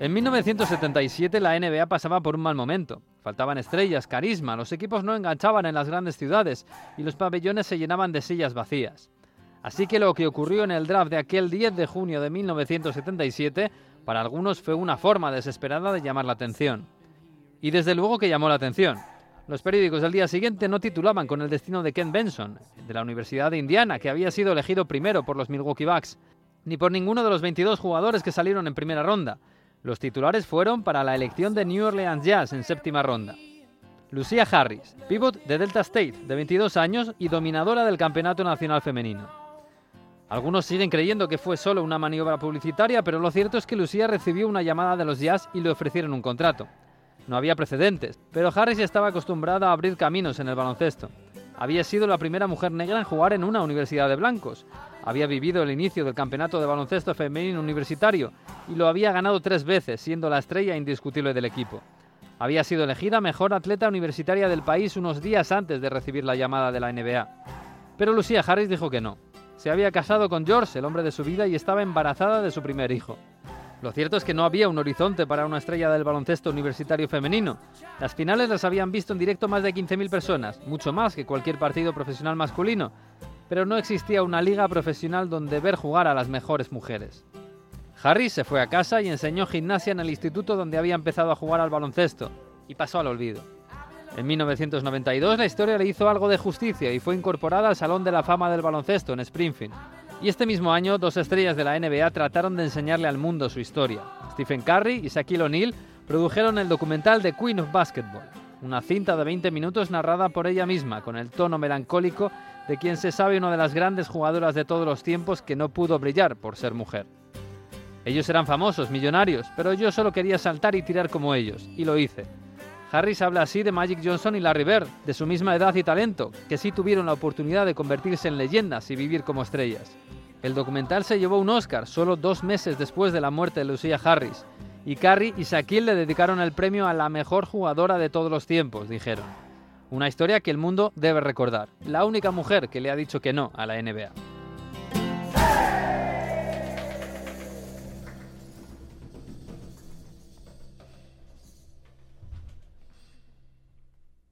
En 1977 la NBA pasaba por un mal momento. Faltaban estrellas, carisma, los equipos no enganchaban en las grandes ciudades y los pabellones se llenaban de sillas vacías. Así que lo que ocurrió en el draft de aquel 10 de junio de 1977 para algunos fue una forma desesperada de llamar la atención. Y desde luego que llamó la atención. Los periódicos del día siguiente no titulaban con el destino de Ken Benson, de la Universidad de Indiana, que había sido elegido primero por los Milwaukee Bucks, ni por ninguno de los 22 jugadores que salieron en primera ronda. Los titulares fueron para la elección de New Orleans Jazz en séptima ronda. Lucia Harris, pivot de Delta State, de 22 años y dominadora del Campeonato Nacional Femenino. Algunos siguen creyendo que fue solo una maniobra publicitaria, pero lo cierto es que Lucía recibió una llamada de los Jazz y le ofrecieron un contrato. No había precedentes, pero Harris estaba acostumbrada a abrir caminos en el baloncesto. Había sido la primera mujer negra en jugar en una universidad de blancos. Había vivido el inicio del campeonato de baloncesto femenino universitario y lo había ganado tres veces, siendo la estrella indiscutible del equipo. Había sido elegida mejor atleta universitaria del país unos días antes de recibir la llamada de la NBA. Pero Lucía Harris dijo que no. Se había casado con George, el hombre de su vida, y estaba embarazada de su primer hijo. Lo cierto es que no había un horizonte para una estrella del baloncesto universitario femenino. Las finales las habían visto en directo más de 15.000 personas, mucho más que cualquier partido profesional masculino, pero no existía una liga profesional donde ver jugar a las mejores mujeres. Harry se fue a casa y enseñó gimnasia en el instituto donde había empezado a jugar al baloncesto, y pasó al olvido. En 1992 la historia le hizo algo de justicia y fue incorporada al Salón de la Fama del Baloncesto en Springfield. Y este mismo año, dos estrellas de la NBA trataron de enseñarle al mundo su historia. Stephen Curry y Shaquille O'Neal produjeron el documental The Queen of Basketball, una cinta de 20 minutos narrada por ella misma, con el tono melancólico de quien se sabe una de las grandes jugadoras de todos los tiempos que no pudo brillar por ser mujer. Ellos eran famosos, millonarios, pero yo solo quería saltar y tirar como ellos, y lo hice. Harris habla así de Magic Johnson y Larry Bird, de su misma edad y talento, que sí tuvieron la oportunidad de convertirse en leyendas y vivir como estrellas. El documental se llevó un Oscar solo dos meses después de la muerte de Lucia Harris, y Carrie y Shaquille le dedicaron el premio a la mejor jugadora de todos los tiempos, dijeron. Una historia que el mundo debe recordar. La única mujer que le ha dicho que no a la NBA.